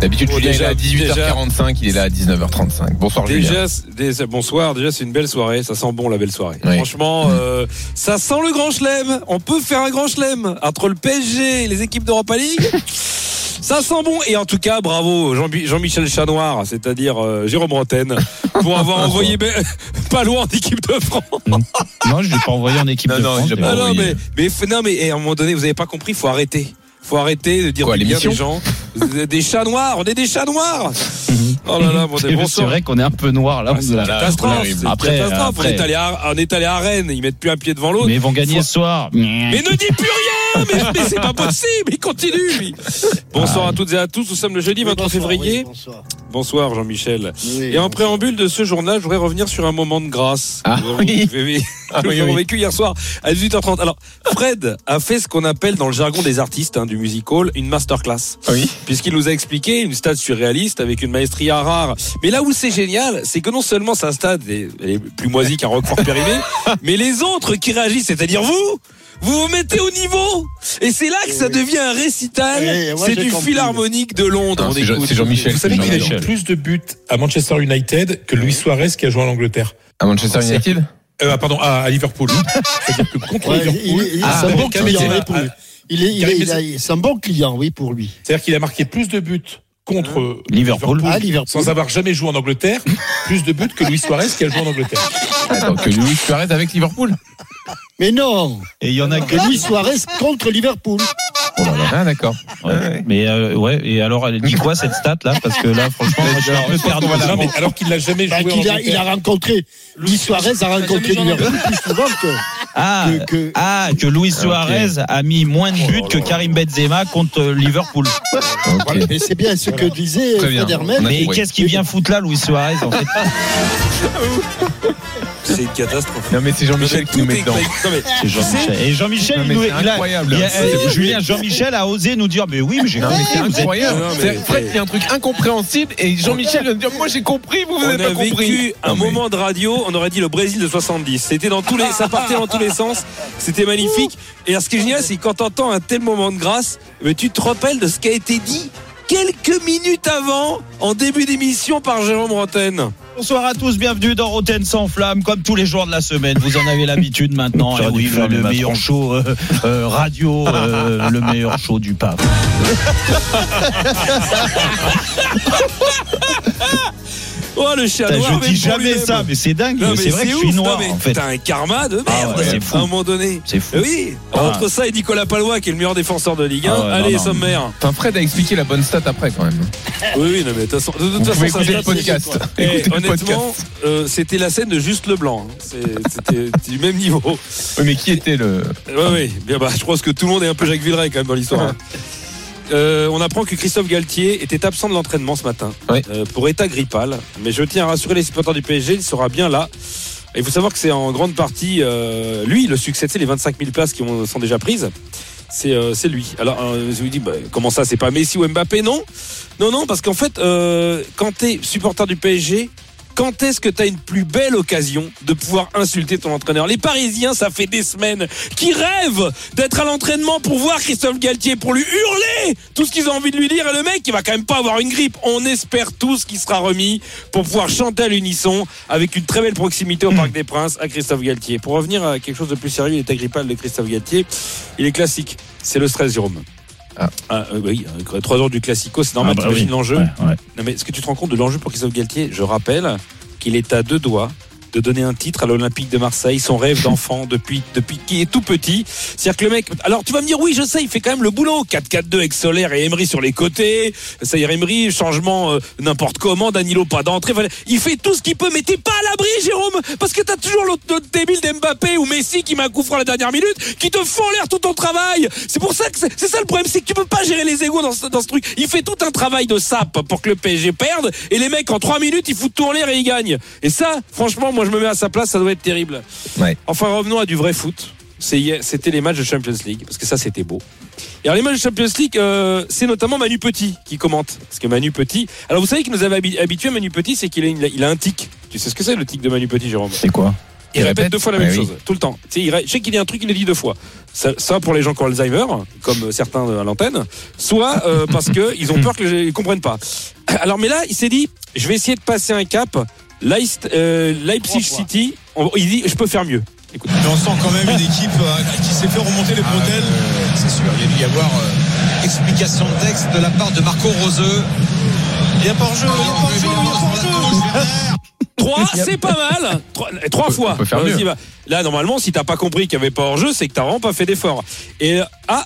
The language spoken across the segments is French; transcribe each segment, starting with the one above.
D'habitude, Bon, Julien déjà- il est à 18h45, il est là à 19h35. Bonsoir Julien. Déjà, déjà, bonsoir. Déjà, c'est une belle soirée. Ça sent bon la belle soirée. Oui. Franchement, euh, ça sent le grand chelem. On peut faire un grand chelem entre le PSG et les équipes d'Europa League. Ça sent bon et en tout cas bravo Jean- Jean-Michel Chanoir, c'est-à-dire euh, Jérôme Roten, pour avoir envoyé pas loin d'équipe de France. Non, je l'ai pas envoyé en équipe Non, de non, France. Ah non, envoyé. mais, mais, non, mais et à un moment donné, vous avez pas compris, faut arrêter. Faut arrêter de dire Quoi, du bien des gens. Des chats noirs, on est des chats noirs. Oh là là, bon, C'est vrai qu'on est un peu noir là. C'est catastrophe. arrive. c'est une Après, catastrophe. après. On, est allé à, on est allé à Rennes, ils mettent plus un pied devant l'autre. Mais ils vont gagner Faut- ce soir. Mais ne dis plus rien Mais, mais c'est pas possible Il continue lui. Bonsoir Ah. à toutes et à tous, nous sommes le jeudi 23 février. bonsoir. Bonsoir Jean-Michel. Oui, Et en bonsoir. préambule de ce journal, je voudrais revenir sur un moment de grâce. Ah, que nous avons- oui. Ah, nous avons oui. vécu hier soir à 18h30. Alors, Fred a fait ce qu'on appelle dans le jargon des artistes hein, du music hall une masterclass. Oui. Puisqu'il nous a expliqué une stade surréaliste avec une maestria rare. Mais là où c'est génial, c'est que non seulement sa stade est, est plus moisie qu'un Roquefort périmé, mais les autres qui réagissent, c'est-à-dire vous, vous vous mettez au niveau. Et c'est là que ça devient un récital. C'est du philharmonique de Londres. C'est Jean-Michel. Vous savez qu'il a plus de buts à Manchester United que Luis Suarez qui a joué en Angleterre. À Manchester United Euh, ah, pardon, à, à Liverpool. C'est-à-dire que contre Ouais, Liverpool, il, il- ah, c'est un bon un bon client, oui, pour lui. c'est-à-dire qu'il a marqué plus de buts contre euh, Liverpool. Ah, Liverpool. sans avoir jamais joué en Angleterre, plus de buts que Luis Suarez qui a joué en Angleterre. Attends, que Luis Suarez avec Liverpool Mais non, Et il y en a que Luis Suarez contre Liverpool. Oh là là. Ah d'accord. Ouais. Ouais. Mais euh, ouais. Et alors, elle dit quoi cette stat là? Parce que là, franchement, moi, je suis un peu perdu. Non, mais alors qu'il l'a jamais Bah, joué en qu'il a, il a rencontré, Luis Suarez a rencontré Liverpool plus souvent que, Ah, que, que- ah, que Luis Suarez a mis moins de buts que Karim Benzema contre euh, Liverpool. Et c'est bien ce que disait. Fred Hermel. Mais qu'est-ce qu'il vient foutre là, Luis Suarez en fait? C'est une catastrophe. Non mais c'est Jean-Michel qui nous met dedans. Non, mais- C'est Jean-Michel. Et Jean-Michel, il nous, c'est a- incroyable. a- C'est- euh, Julien, Jean-Michel a osé nous dire, mais oui, mais j'ai c'est compris, êtes- incroyable. C'est- Fred, il y a un truc incompréhensible et Jean-Michel vient de dire moi j'ai compris, vous vous on n'avez a pas compris. vécu un Non, mais- moment de radio, on aurait dit le Brésil de 70. C'était dans tous les, ça partait dans tous les sens. C'était magnifique. Et alors, ce qui est génial, c'est que quand t'entends un tel moment de grâce, mais tu te rappelles de ce qui a été dit quelques minutes avant, en début d'émission par Jérôme Roten. Bonsoir à tous, bienvenue dans Roten sans flamme, comme tous les jours de la semaine. Vous en avez l'habitude maintenant. Oui, le, le le meilleur show euh, euh, radio, euh, le meilleur show du pape. Oh, le chat Putain, noir, je mais dis jamais ça, mais c'est dingue. Non, mais C'est vrai que je suis ouf. noir Non, en fait. T'as un karma de merde, Ah ouais, c'est fou. à un moment donné. C'est fou. Oui, Ah. entre ça et Nicolas Palois, qui est le meilleur défenseur de Ligue 1. Ah ouais, Allez, non, non. sommaire. Enfin Fred a expliqué la bonne stat après quand même. Oui, oui, non, mais de toute façon, écouter le podcast. Eh, honnêtement, euh, c'était la scène de Juste Leblanc. hein. C'était du même niveau. Oui mais qui était le Oui, oui. Bien, bah, je pense que tout le monde est un peu Jacques Villeray quand même dans l'histoire. Euh, on apprend que Christophe Galtier était absent de l'entraînement ce matin Oui. euh, pour état grippal. Mais je tiens à rassurer les supporters du PSG, il sera bien là. Et il faut savoir que c'est en grande partie euh, lui le succès, c'est les 25 000 places qui ont- sont déjà prises. C'est lui. Alors, je vous dis, bah, comment ça, c'est pas Messi ou Mbappé? Non, non, non, parce qu'en fait, quand t'es supporter du PSG, quand est-ce que tu as une plus belle occasion de pouvoir insulter ton entraîneur Les Parisiens, ça fait des semaines qui rêvent d'être à l'entraînement pour voir Christophe Galtier, pour lui hurler tout ce qu'ils ont envie de lui dire. Et le mec, il va quand même pas avoir une grippe. On espère tous qu'il sera remis pour pouvoir chanter à l'unisson avec une très belle proximité au Parc des Princes à Christophe Galtier. Pour revenir à quelque chose de plus sérieux, l'état grippal de Christophe Galtier, il est classique. C'est le stress, Jérôme. Ah. euh, oui, euh, trois heures du classico, c'est normal, Ah bah oui. l'enjeu. Ouais, ouais. Non mais est-ce que tu te rends compte de l'enjeu pour Christophe Galtier? Je rappelle qu'il est à deux doigts de donner un titre à l'Olympique de Marseille, son rêve d'enfant depuis depuis qu'il est tout petit. C'est-à-dire que le mec, alors tu vas me dire oui, je sais, il fait quand même le boulot. 4-4-2 avec Solaire et Emery sur les côtés. Ça y est, Emery, changement euh, n'importe comment, Danilo pas d'entrée. Il fait tout ce qu'il peut, mais t'es pas à l'abri, Jérôme, parce que t'as toujours l'autre débile d'Mbappé ou Messi qui m'a coup franc à la dernière minute, qui te font l'air tout ton travail. C'est pour ça que c'est ça le problème, c'est que tu peux pas gérer les égos dans ce, dans ce truc. Il fait tout un travail de sap pour que le PSG perde, et les mecs en 3 minutes ils foutent tout en l'air et ils gagnent. Et ça, franchement, moi je me mets à sa place, ça doit être terrible. Ouais. Enfin, revenons à du vrai foot. C'était les matchs de Champions League, parce que ça c'était beau. Et alors les matchs de Champions League, euh, c'est notamment Manu Petit qui commente. Parce que Manu Petit. Alors vous savez qu'il nous avait habi- habitué Manu Petit, c'est qu'il a, une- il a un tic. Tu sais ce que c'est le tic de Manu Petit, Jérôme? C'est quoi? Il Il répète, répète? deux fois la Ouais, même oui. chose, tout le temps. Tu sais, il je sais qu'il dit un truc, il le dit deux fois. Ça, ça pour les gens qui ont Alzheimer, comme certains à l'antenne, soit euh, parce qu'ils ont peur gens ne comprennent pas. Alors, mais là, il s'est dit, je vais essayer de passer un cap. Leist- euh, Leipzig City, on- il dit, je peux faire mieux. Écoute. Mais on sent quand même une équipe euh, qui s'est fait remonter les bretelles. c'est sûr, il y a dû y avoir euh, explication de texte de la part de Marco Roseux. Il n'y a pas en jeu, il n'y a pas en jeu, il n'y a pas en jeu. Trois, c'est pas mal. Trois, trois peut- fois. on peut faire Vas-y, mieux. va. Là, normalement, si t'as pas compris qu'il n'y avait pas hors-jeu, c'est que t'as vraiment pas fait d'effort. Et ah,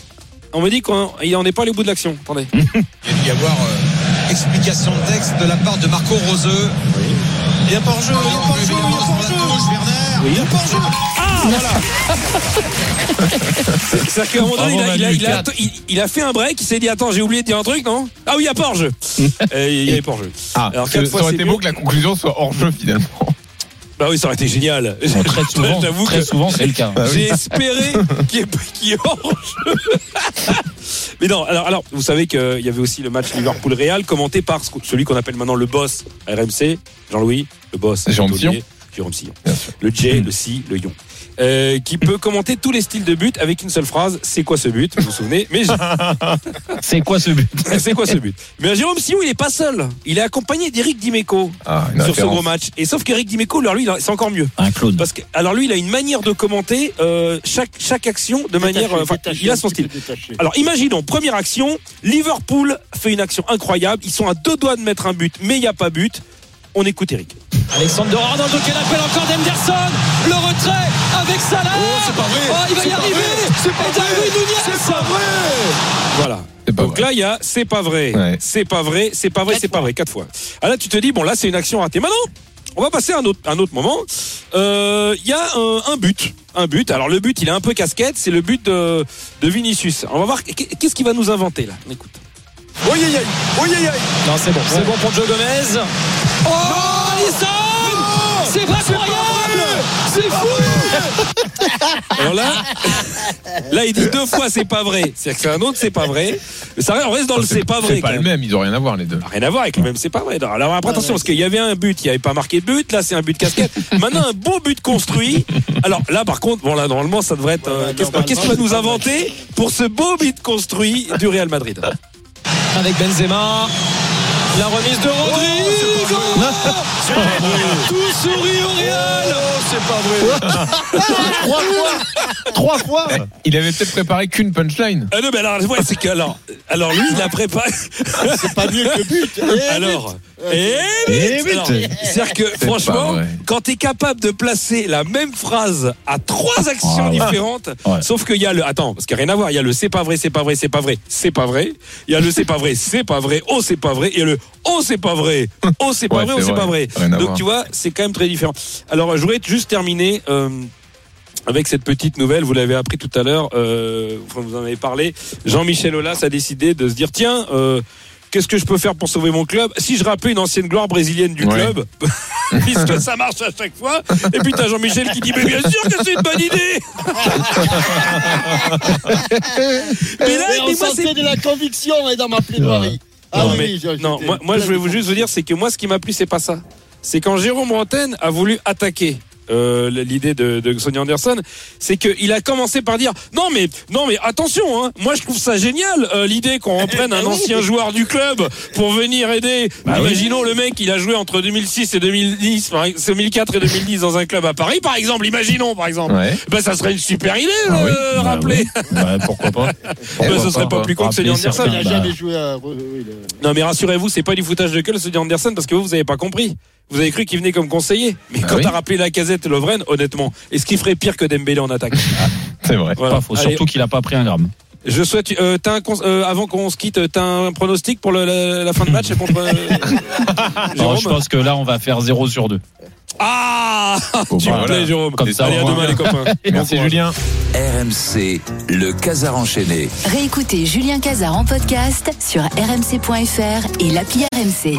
on me dit qu'il n'en est pas allé au bout de l'action. Attendez. Il y a dû y avoir euh, explication de texte de la part de Marco Roseux. Il il n'y a pas en jeu, il n'y a pas en jeu. Il n'y a pas en jeu. Ah, voilà C'est-à-dire qu'à un moment donné, il a, Bravo, il, a, Manu, il, a, quatre. il- il a fait un break, il s'est dit Attends, j'ai oublié de dire un truc, non? Ah oui, il n'y a pas hors-jeu. Euh, Il n'y avait pas hors-jeu. Ah, Alors, ça quatre fois, aurait c'est été mieux. beau que la conclusion soit hors jeu finalement. Bah oui, ça aurait été génial. Bon, Très souvent, J'avoue très que souvent c'est le cas. J'ai espéré qu'il y ait, qu'il y ait hors-jeu. Mais non, alors, alors vous savez qu'il y avait aussi le match Liverpool-Real commenté par ce- celui qu'on appelle maintenant le boss RMC, Jean-Louis, le boss. Taulier, Sillon. Jérôme Sillon. Le J, le Si, le Yon. Euh, qui peut commenter tous les styles de but avec une seule phrase c'est quoi ce but? Vous vous souvenez mais C'est quoi ce but c'est quoi ce but? Mais Jérôme Sillon il est pas seul. Il est accompagné d'Éric Dimeco Ah, sur ce gros match. Et sauf qu'Éric Dimeco alors lui c'est encore mieux. Un Claude. parce que alors lui il a une manière de commenter euh, chaque chaque action de manière euh, il a son style. alors imaginons première action Liverpool fait une action incroyable. Ils sont à deux doigts de mettre un but mais il n'y a pas but on écoute Eric Alexander Arnold quel appel encore d'Henderson le retrait avec Salah Oh, c'est pas vrai. Oh, il va C'est y pas arriver vrai. C'est pas Et Darwin vrai. C'est pas vrai. voilà C'est pas donc vrai. là il y a c'est pas vrai Ouais. c'est pas vrai c'est pas vrai c'est pas vrai quatre fois ah là tu te dis bon là c'est une action ratée maintenant on va passer à un autre, un autre moment. Euh, Il y a un, un but. Un but. Alors le but, il est un peu casquette. C'est le but de, de Vinicius. On va voir qu'est- qu'est-ce qu'il va nous inventer là. On écoute. Oui, aïe, aïe. non c'est bon c'est bon pour Joe Gomez oh Alisson c'est pas croyable c'est fou Alors là, là il dit deux fois c'est pas vrai. C'est-à-dire que c'est un autre c'est pas vrai. Mais ça on reste dans le c'est pas vrai. C'est pas le même. ils ont rien à voir les deux. Rien à voir avec le même, c'est pas vrai. Alors après, attention, parce qu'il y avait un but, il n'y avait pas marqué de but, là c'est un but casquette. Maintenant, un beau but construit. Alors là, par contre, bon là, normalement, ça devrait être. euh, Qu'est-ce qu'est-ce qu'il va nous inventer pour ce beau but construit du Real Madrid? Avec Benzema la remise de Rodrigo tout sourit au Real. Trois fois. Trois fois. Il avait peut-être préparé qu'une punchline. Ah non, mais alors, ouais, c'est que alors, alors lui, il a préparé. C'est pas mieux que but Eh, Alors, et Eh, c'est-à-dire que franchement, quand tu es capable de placer la même phrase à trois actions Ah différentes, Ouais. sauf qu'il y a le attends, parce qu'il n'y a rien à voir, il y a le c'est pas vrai, c'est pas vrai, c'est pas vrai, c'est pas vrai. Il y a le c'est pas vrai, c'est pas vrai, oh c'est pas vrai, et le oh c'est pas vrai, oh c'est pas Ouais, vrai, oh c'est pas vrai. Donc tu vois, c'est quand même très différent. Alors je voudrais juste terminer. euh, avec cette petite nouvelle, vous l'avez appris tout à l'heure, euh, vous en avez parlé. Jean-Michel Aulas a décidé de se dire tiens, euh, qu'est-ce que je peux faire pour sauver mon club? Si je rappelle une ancienne gloire brésilienne du Ouais. club, puisque ça marche à chaque fois. Et puis t'as Jean-Michel qui dit mais bien sûr que c'est une bonne idée. mais là, Mais on mais moi de la conviction hein, dans ma plaidoirie. Ah non, oui, mais- oui, je- non, moi, moi, je vais vous juste vous dire, c'est que moi, ce qui m'a plu, c'est pas ça. C'est quand Jérôme Rantaine a voulu attaquer. Euh, l'idée de, de Sonny Anderson, c'est qu'il a commencé par dire non mais non mais attention, hein, moi je trouve ça génial euh, l'idée qu'on reprenne un ancien joueur du club pour venir aider. imaginons le mec, il a joué entre 2006 et 2010, par ex- 2004 et 2010 dans un club à Paris, par exemple. Imaginons, par exemple. Ouais. Ben ça serait une super idée, Ah oui. euh, Bah rappeler. Bah, pourquoi pas Ben, ce serait pas plus con que Sonny Anderson. Il Bah. jamais joué à. le- Non mais rassurez-vous, c'est pas du foutage de gueule, dit Anderson, parce que vous, vous avez pas compris. Vous avez cru qu'il venait comme conseiller. Mais Bah quand oui. t'as rappelé la casette Lovren, honnêtement, est-ce qu'il ferait pire que Dembélé en attaque C'est vrai. Voilà. Pas faux. Allez. Surtout qu'il a pas pris un gramme. Je souhaite. Euh, t'as un cons- euh, avant qu'on se quitte, t'as un pronostic pour le- la, la fin de match contre euh, Non, Jérôme je pense que là, on va faire 0 sur 2. Ah Bon, Tu bah, me plais, voilà. Jérôme. Comme ça, Allez, à demain, les copains. Merci. Julien. RMC, le Casar enchaîné. Réécoutez Julien Cazard en podcast sur rmc.fr et l'appli RMC.